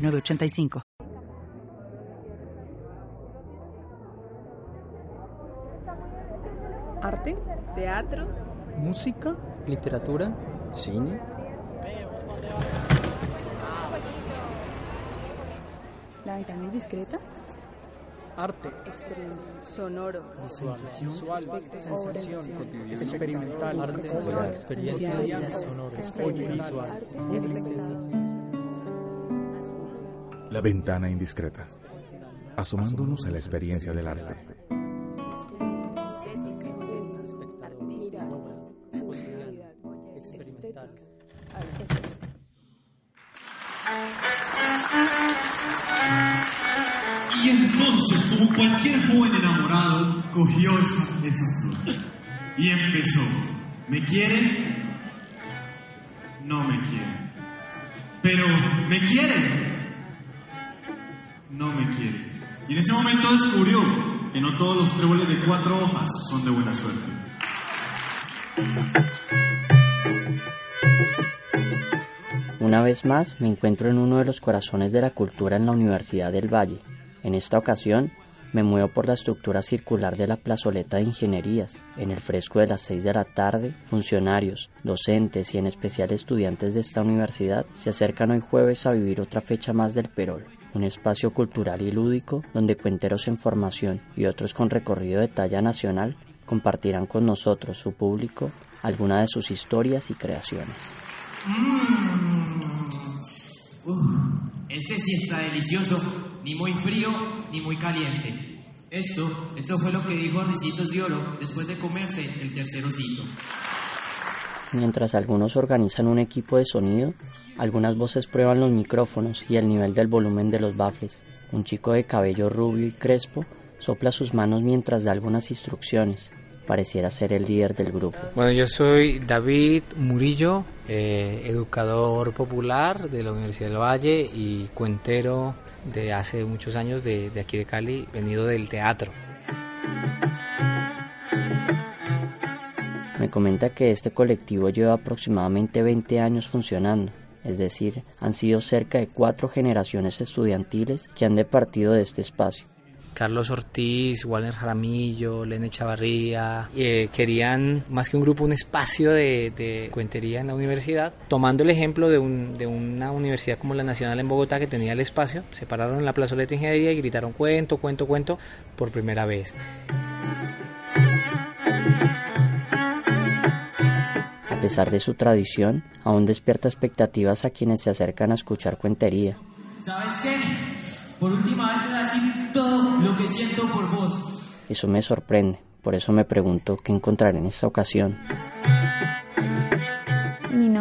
985. Arte, teatro, música, literatura, cine. La ventana indiscreta. Arte, experiencia, sonoro, sensación, sensación, experimental, arte, experiencia, sonoro, visual, La ventana indiscreta, asomándonos a la experiencia del arte. Y entonces, como cualquier joven enamorado, cogió esa, esa flor y empezó. ¿Me quiere? No me quiere. Pero, ¿me quiere? No me quiere. Y en ese momento descubrió que no todos los tréboles de cuatro hojas son de buena suerte. Una vez más me encuentro en uno de los corazones de la cultura en la Universidad del Valle. En esta ocasión me muevo por la estructura circular de la plazoleta de ingenierías. En el fresco de las 6 de la tarde, funcionarios, docentes y en especial estudiantes de esta universidad se acercan hoy jueves a vivir otra fecha más del Perol, un espacio cultural y lúdico donde cuenteros en formación y otros con recorrido de talla nacional compartirán con nosotros, su público, alguna de sus historias y creaciones. este sí está delicioso, ni muy frío ni muy caliente. Esto, esto fue lo que dijo Ricitos de Oro después de comerse el tercer osito. Mientras algunos organizan un equipo de sonido, algunas voces prueban los micrófonos y el nivel del volumen de los baffles. Un chico de cabello rubio y crespo sopla sus manos mientras da algunas instrucciones. Pareciera ser el líder del grupo. Bueno, yo soy David Murillo, eh, educador popular de la Universidad del Valle y cuentero de hace muchos años de, de aquí de Cali, venido del teatro. Me comenta que este colectivo lleva aproximadamente 20 años funcionando, es decir, han sido cerca de cuatro generaciones estudiantiles que han departido de este espacio. Carlos Ortiz, Walter Jaramillo, Lene Chavarría, eh, querían más que un grupo, un espacio de, cuentería en la universidad, tomando el ejemplo de una universidad como la Nacional en Bogotá que tenía el espacio, se pararon en la plazoleta de ingeniería y gritaron cuento, cuento, cuento por primera vez. A pesar de su tradición, aún despierta expectativas a quienes se acercan a escuchar cuentería. ¿Sabes qué? Por última vez te voy a decir todo lo que siento por vos. Eso me sorprende, por eso me pregunto qué encontraré en esta ocasión.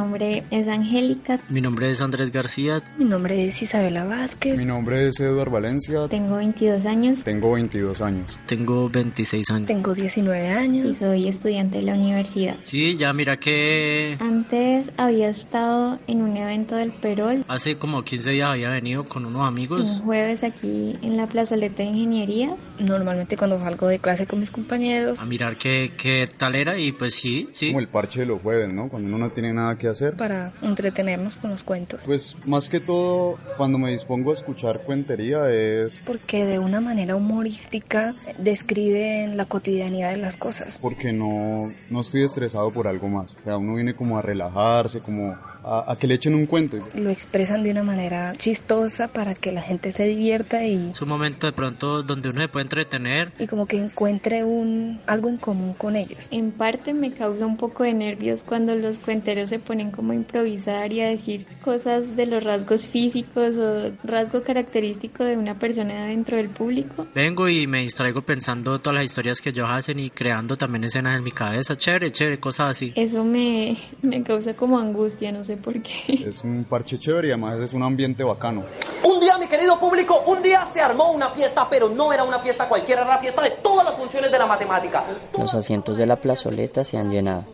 Mi nombre es Angélica. Mi nombre es Andrés García. Mi nombre es Isabela Vázquez. Mi nombre es Eduardo Valencia. Tengo 22 años. Tengo 22 años. Tengo 26 años. Tengo 19 años. Y soy estudiante de la universidad. Sí, ya mira que... Antes había estado en un evento del Perol. Hace como 15 días había venido con unos amigos. Un jueves aquí en la plazoleta de ingeniería. Normalmente cuando salgo de clase con mis compañeros. A mirar qué, qué tal era y pues sí, sí. Como el parche de los jueves, ¿no? Cuando uno no tiene nada que hacer. Para entretenernos con los cuentos. Pues más que todo, cuando me dispongo a escuchar cuentería es... Porque de una manera humorística describen la cotidianidad de las cosas. Porque no, no estoy estresado por algo más. O sea, uno viene como a relajarse, como a, a, que le echen un cuento. Lo expresan de una manera chistosa para que la gente se divierta y... Es un momento de pronto donde uno se puede entretener. Y como que encuentre un, algo en común con ellos. En parte me causa un poco de nervios cuando los cuenteros se ponen como a improvisar y a decir cosas de los rasgos físicos o rasgo característico de una persona dentro del público. Vengo y me distraigo pensando todas las historias que ellos hacen y creando también escenas en mi cabeza. Chévere, chévere, cosas así. Eso me, me causa como angustia, no sé por qué. Es un parche chévere y además es un ambiente bacano. Un día, mi querido público, un día se armó una fiesta, pero no era una fiesta cualquiera, era la fiesta de todas las funciones de la matemática. Los asientos de la plazoleta se han llenado.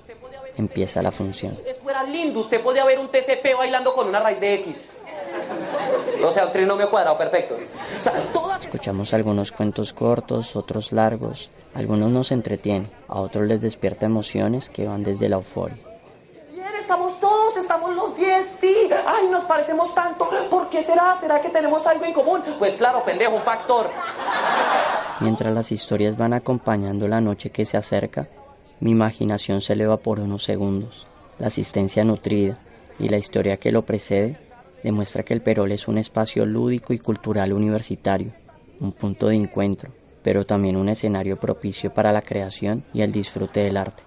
Empieza la función. Eso era lindo, usted podía ver un TCP bailando con una raíz de X. O sea, un trinomio cuadrado, perfecto. O sea, todas... Escuchamos algunos cuentos cortos, otros largos. Algunos nos entretienen, a otros les despierta emociones que van desde la euforia. Bien, estamos todos, estamos los 10, sí. Ay, nos parecemos tanto. ¿Por qué será? ¿Será que tenemos algo en común? Pues claro, pendejo, un factor. Mientras las historias van acompañando la noche que se acerca, mi imaginación se eleva por unos segundos. La asistencia nutrida y la historia que lo precede demuestra que el Perol es un espacio lúdico y cultural universitario, un punto de encuentro, pero también un escenario propicio para la creación y el disfrute del arte.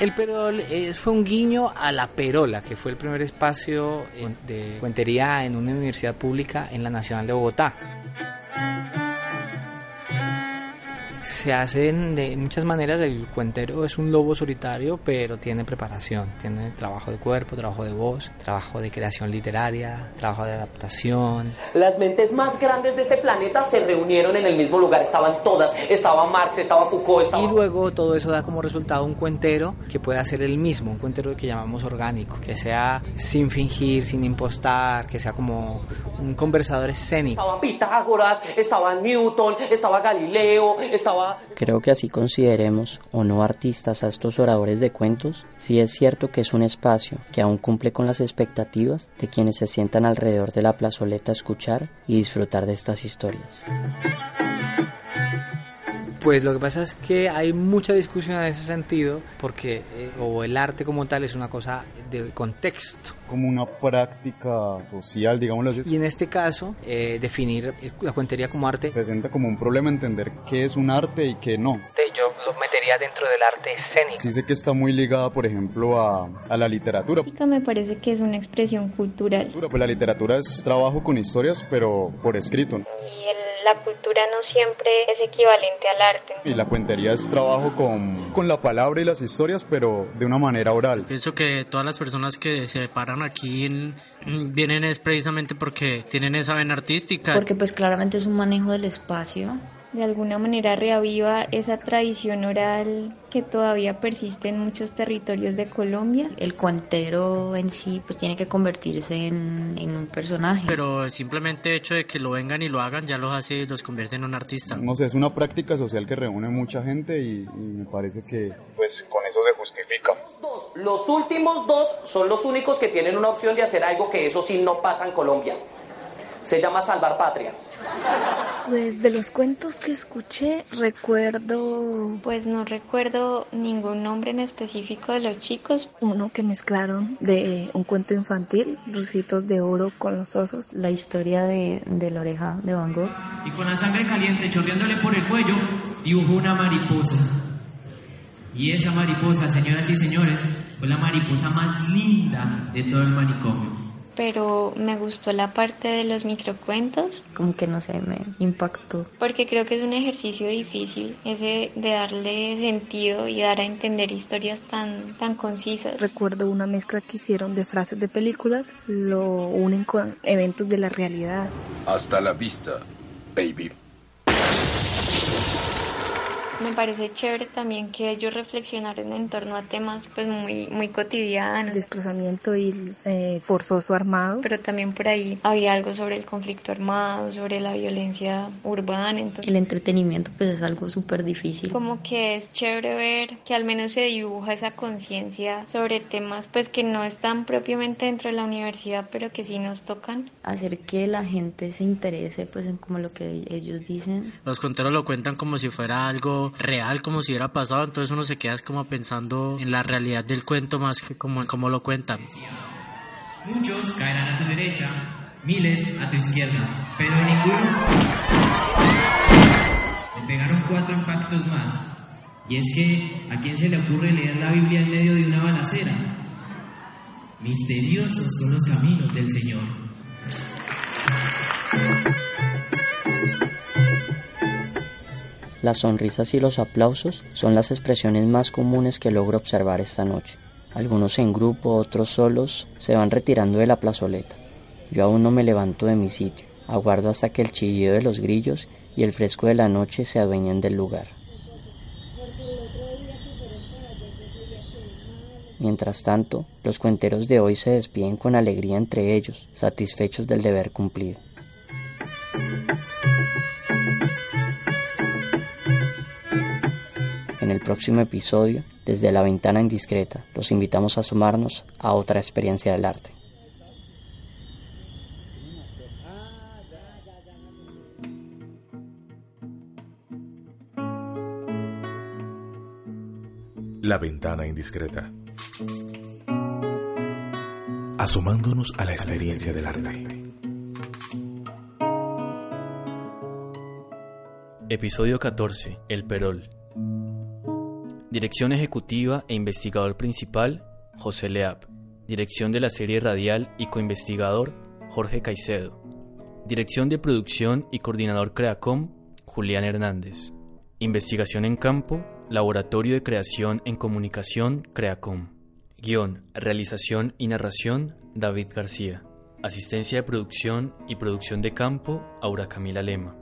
El Perol eh, fue un guiño a la Perola, que fue el primer espacio de cuentería en una universidad pública en la Nacional de Bogotá. Se hacen de muchas maneras. El cuentero es un lobo solitario, pero tiene preparación, tiene trabajo de cuerpo, trabajo de voz, trabajo de creación literaria, trabajo de adaptación. Las mentes más grandes de este planeta se reunieron en el mismo lugar, estaban todas, estaba Marx, estaba Foucault, estaba... Y luego todo eso da como resultado un cuentero que pueda ser el mismo, un cuentero que llamamos orgánico, que sea sin fingir, sin impostar, que sea como un conversador escénico. Estaba Pitágoras, estaba Newton, estaba Galileo, estaba Creo que así consideremos o no artistas a estos oradores de cuentos, sí es cierto que es un espacio que aún cumple con las expectativas de quienes se sientan alrededor de la plazoleta a escuchar y disfrutar de estas historias. Pues lo que pasa es que hay mucha discusión en ese sentido, porque eh, o el arte como tal es una cosa de contexto. Como una práctica social, digámoslo así. Y en este caso, eh, definir la cuentería como arte. Presenta como un problema entender qué es un arte y qué no. Yo lo metería dentro del arte escénico. Sí sé que está muy ligada, por ejemplo, a, a la literatura. Me parece que es una expresión cultural. Pues la literatura es trabajo con historias, pero por escrito. La cultura no siempre es equivalente al arte. Y la cuentería es trabajo con, con la palabra y las historias, pero de una manera oral. Pienso que todas las personas que se paran aquí en, vienen es precisamente porque tienen esa vena artística. Porque pues claramente es un manejo del espacio de alguna manera reaviva esa tradición oral que todavía persiste en muchos territorios de Colombia. El cuentero en sí pues tiene que convertirse en, un personaje. Pero simplemente hecho de que lo vengan y lo hagan ya los hace, los convierte en un artista. No sé, es una práctica social que reúne mucha gente y, y me parece que pues con eso se justifica. Los últimos dos son los únicos que tienen una opción de hacer algo que eso sí no pasa en Colombia. Se llama salvar patria. Pues de los cuentos que escuché recuerdo... Pues no recuerdo ningún nombre en específico de los chicos. Uno que mezclaron de un cuento infantil, Lucitos de Oro con los osos, la historia de, de la oreja de Van Gogh. Y con la sangre caliente chorreándole por el cuello, dibujó una mariposa. Y esa mariposa, señoras y señores, fue la mariposa más linda de todo el manicomio pero me gustó la parte de los microcuentos. Como que no sé, me impactó. Porque creo que es un ejercicio difícil, ese de darle sentido y dar a entender historias tan, tan concisas. Recuerdo una mezcla que hicieron de frases de películas, lo unen con eventos de la realidad. Hasta la vista, baby. Me parece chévere también que ellos reflexionaron en torno a temas pues muy, muy cotidianos. Desplazamiento y eh, forzoso armado. Pero también por ahí había algo sobre el conflicto armado, sobre la violencia urbana. Entonces, el entretenimiento pues es algo súper difícil. Como que es chévere ver que al menos se dibuja esa conciencia sobre temas pues que no están propiamente dentro de la universidad, pero que sí nos tocan. Hacer que la gente se interese pues en como lo que ellos dicen. Los conteros lo cuentan como si fuera algo real, como si hubiera pasado, entonces uno se queda como pensando en la realidad del cuento más que como en lo cuentan. Muchos caerán a tu derecha, miles a tu izquierda, pero ninguno. Le pegaron cuatro impactos más. Y es que, ¿a quién se le ocurre leer la Biblia en medio de una balacera? Misteriosos son los caminos del Señor. Las sonrisas y los aplausos son las expresiones más comunes que logro observar esta noche. Algunos en grupo, otros solos, se van retirando de la plazoleta. Yo aún no me levanto de mi sitio, aguardo hasta que el chillido de los grillos y el fresco de la noche se adueñen del lugar. Mientras tanto, los cuenteros de hoy se despiden con alegría entre ellos, satisfechos del deber cumplido. Próximo episodio, desde la ventana indiscreta, los invitamos a sumarnos a otra experiencia del arte. La ventana indiscreta. Asomándonos a la experiencia del arte. Episodio 14. El Perol. Dirección ejecutiva e investigador principal, José Leap. Dirección de la serie radial y coinvestigador, Jorge Caicedo. Dirección de producción y coordinador Creacom, Julián Hernández. Investigación en campo, Laboratorio de Creación en Comunicación, Creacom. Guión, realización y narración, David García. Asistencia de producción y producción de campo, Aura Camila Lema.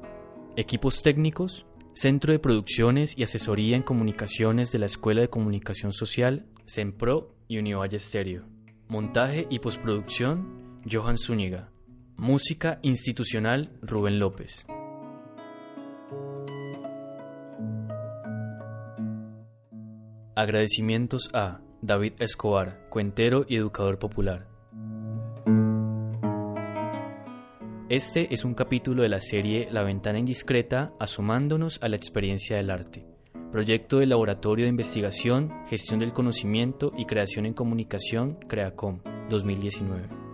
Equipos técnicos, Centro de Producciones y Asesoría en Comunicaciones de la Escuela de Comunicación Social, CENPRO y Univalle Stereo. Montaje y postproducción, Johan Zúñiga. Música institucional, Rubén López. Agradecimientos a David Escobar, cuentero y educador popular. Este es un capítulo de la serie La ventana indiscreta, asomándonos a la experiencia del arte, proyecto del Laboratorio de Investigación, Gestión del Conocimiento y Creación en Comunicación, CREACOM, 2019.